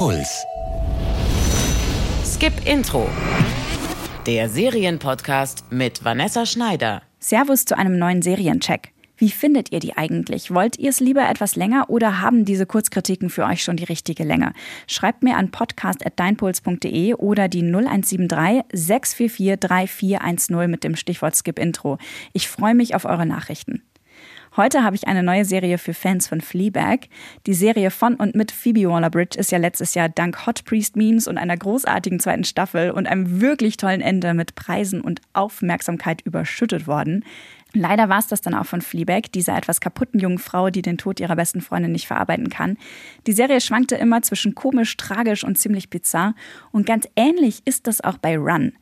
Puls. Skip Intro. Der Serienpodcast mit Vanessa Schneider. Servus zu einem neuen Seriencheck. Wie findet ihr die eigentlich? Wollt ihr es lieber etwas länger oder haben diese Kurzkritiken für euch schon die richtige Länge? Schreibt mir an podcast.deinpuls.de oder die 0173 644 3410 mit dem Stichwort Skip Intro. Ich freue mich auf eure Nachrichten. Heute habe ich eine neue Serie für Fans von Fleabag. Die Serie von und mit Phoebe Waller-Bridge ist ja letztes Jahr dank Hot Priest Memes und einer großartigen zweiten Staffel und einem wirklich tollen Ende mit Preisen und Aufmerksamkeit überschüttet worden. Leider war es das dann auch von Fleabag, dieser etwas kaputten jungen Frau, die den Tod ihrer besten Freundin nicht verarbeiten kann. Die Serie schwankte immer zwischen komisch, tragisch und ziemlich bizarr. Und ganz ähnlich ist das auch bei Run.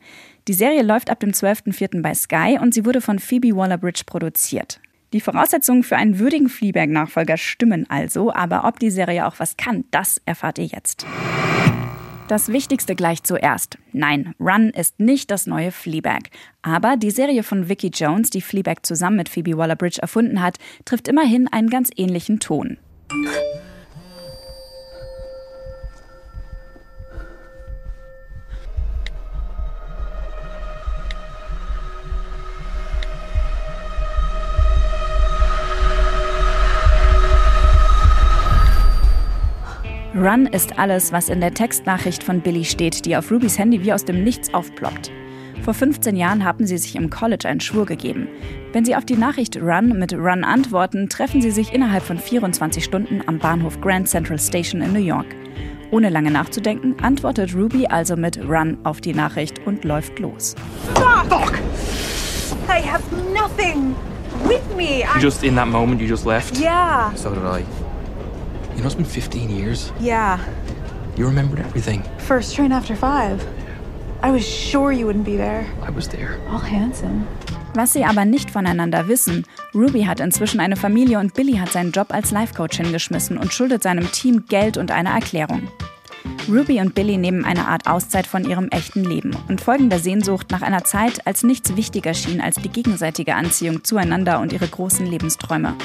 Die Serie läuft ab dem 12.04. bei Sky und sie wurde von Phoebe Waller-Bridge produziert. Die Voraussetzungen für einen würdigen Fleabag-Nachfolger stimmen also, aber ob die Serie auch was kann, das erfahrt ihr jetzt. Das Wichtigste gleich zuerst. Nein, Run ist nicht das neue Fleabag. Aber die Serie von Vicky Jones, die Fleabag zusammen mit Phoebe Waller-Bridge erfunden hat, trifft immerhin einen ganz ähnlichen Ton. Run ist alles, was in der Textnachricht von Billy steht, die auf Rubys Handy wie aus dem Nichts aufploppt. Vor 15 Jahren haben sie sich im College einen Schwur gegeben. Wenn sie auf die Nachricht Run mit Run antworten, treffen sie sich innerhalb von 24 Stunden am Bahnhof Grand Central Station in New York. Ohne lange nachzudenken, antwortet Ruby also mit Run auf die Nachricht und läuft los. Fuck! I have nothing with me. I... Just in that moment, you just left? Yeah. So did I. You know, it's been 15 years. Yeah. You remembered everything. First train after five. I was sure you wouldn't be there. I was there. All handsome. Was sie aber nicht voneinander wissen, Ruby hat inzwischen eine Familie und Billy hat seinen Job als Life-Coach hingeschmissen und schuldet seinem Team Geld und eine Erklärung. Ruby und Billy nehmen eine Art Auszeit von ihrem echten Leben und folgen der Sehnsucht nach einer Zeit, als nichts wichtiger schien als die gegenseitige Anziehung zueinander und ihre großen Lebensträume.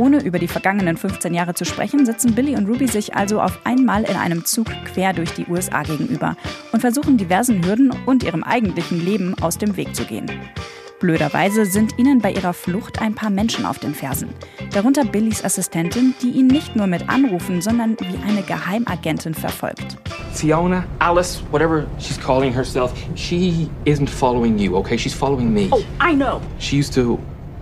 Ohne über die vergangenen 15 Jahre zu sprechen, sitzen Billy und Ruby sich also auf einmal in einem Zug quer durch die USA gegenüber und versuchen diversen Hürden und ihrem eigentlichen Leben aus dem Weg zu gehen. Blöderweise sind ihnen bei ihrer Flucht ein paar Menschen auf den Fersen. Darunter Billys Assistentin, die ihn nicht nur mit Anrufen, sondern wie eine Geheimagentin verfolgt. Fiona, Alice, whatever she's calling herself, she isn't following you, okay? She's following me. Oh, I know. She used to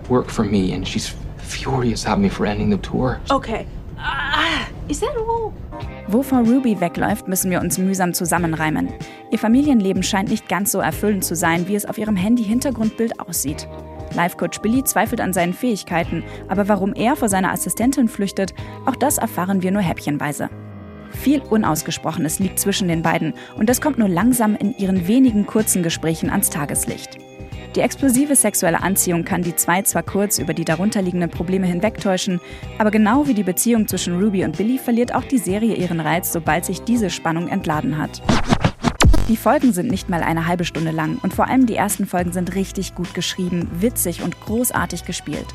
work for me and she's furious at me for ending the tour. Okay. Ah, is that all? Wovor Ruby wegläuft, müssen wir uns mühsam zusammenreimen. Ihr Familienleben scheint nicht ganz so erfüllend zu sein, wie es auf ihrem Handy-Hintergrundbild aussieht. Life-Coach Billy zweifelt an seinen Fähigkeiten, aber warum er vor seiner Assistentin flüchtet, auch das erfahren wir nur häppchenweise. Viel Unausgesprochenes liegt zwischen den beiden und das kommt nur langsam in ihren wenigen kurzen Gesprächen ans Tageslicht. Die explosive sexuelle Anziehung kann die zwei zwar kurz über die darunterliegenden Probleme hinwegtäuschen, aber genau wie die Beziehung zwischen Ruby und Billy verliert auch die Serie ihren Reiz, sobald sich diese Spannung entladen hat. Die Folgen sind nicht mal eine halbe Stunde lang und vor allem die ersten Folgen sind richtig gut geschrieben, witzig und großartig gespielt.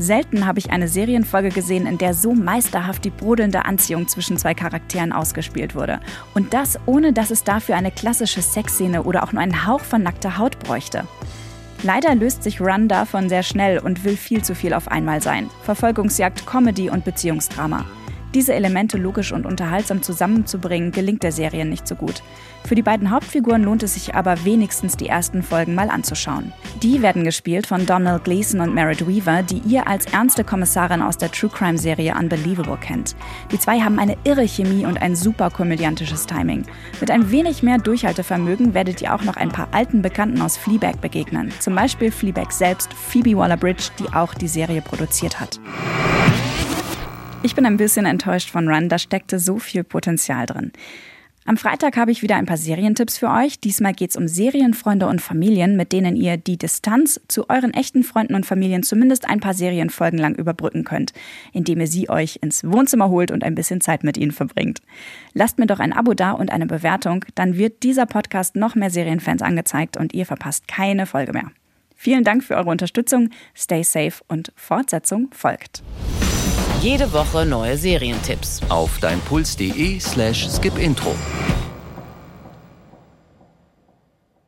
Selten habe ich eine Serienfolge gesehen, in der so meisterhaft die brodelnde Anziehung zwischen zwei Charakteren ausgespielt wurde. Und das ohne, dass es dafür eine klassische Sexszene oder auch nur einen Hauch von nackter Haut bräuchte. Leider löst sich Run davon sehr schnell und will viel zu viel auf einmal sein. Verfolgungsjagd, Comedy und Beziehungsdrama. Diese Elemente logisch und unterhaltsam zusammenzubringen, gelingt der Serie nicht so gut. Für die beiden Hauptfiguren lohnt es sich aber wenigstens die ersten Folgen mal anzuschauen. Die werden gespielt von Donald Gleason und Merritt Weaver, die ihr als ernste Kommissarin aus der True Crime Serie Unbelievable kennt. Die zwei haben eine irre Chemie und ein super komödiantisches Timing. Mit ein wenig mehr Durchhaltevermögen werdet ihr auch noch ein paar alten Bekannten aus Fleabag begegnen. Zum Beispiel Fleabag selbst, Phoebe Waller-Bridge, die auch die Serie produziert hat. Ich bin ein bisschen enttäuscht von Run, da steckte so viel Potenzial drin. Am Freitag habe ich wieder ein paar Serientipps für euch. Diesmal geht es um Serienfreunde und Familien, mit denen ihr die Distanz zu euren echten Freunden und Familien zumindest ein paar Serienfolgen lang überbrücken könnt, indem ihr sie euch ins Wohnzimmer holt und ein bisschen Zeit mit ihnen verbringt. Lasst mir doch ein Abo da und eine Bewertung, dann wird dieser Podcast noch mehr Serienfans angezeigt und ihr verpasst keine Folge mehr. Vielen Dank für eure Unterstützung, stay safe und Fortsetzung folgt. Jede Woche neue Serientipps. Auf deinpuls.de slash skipintro.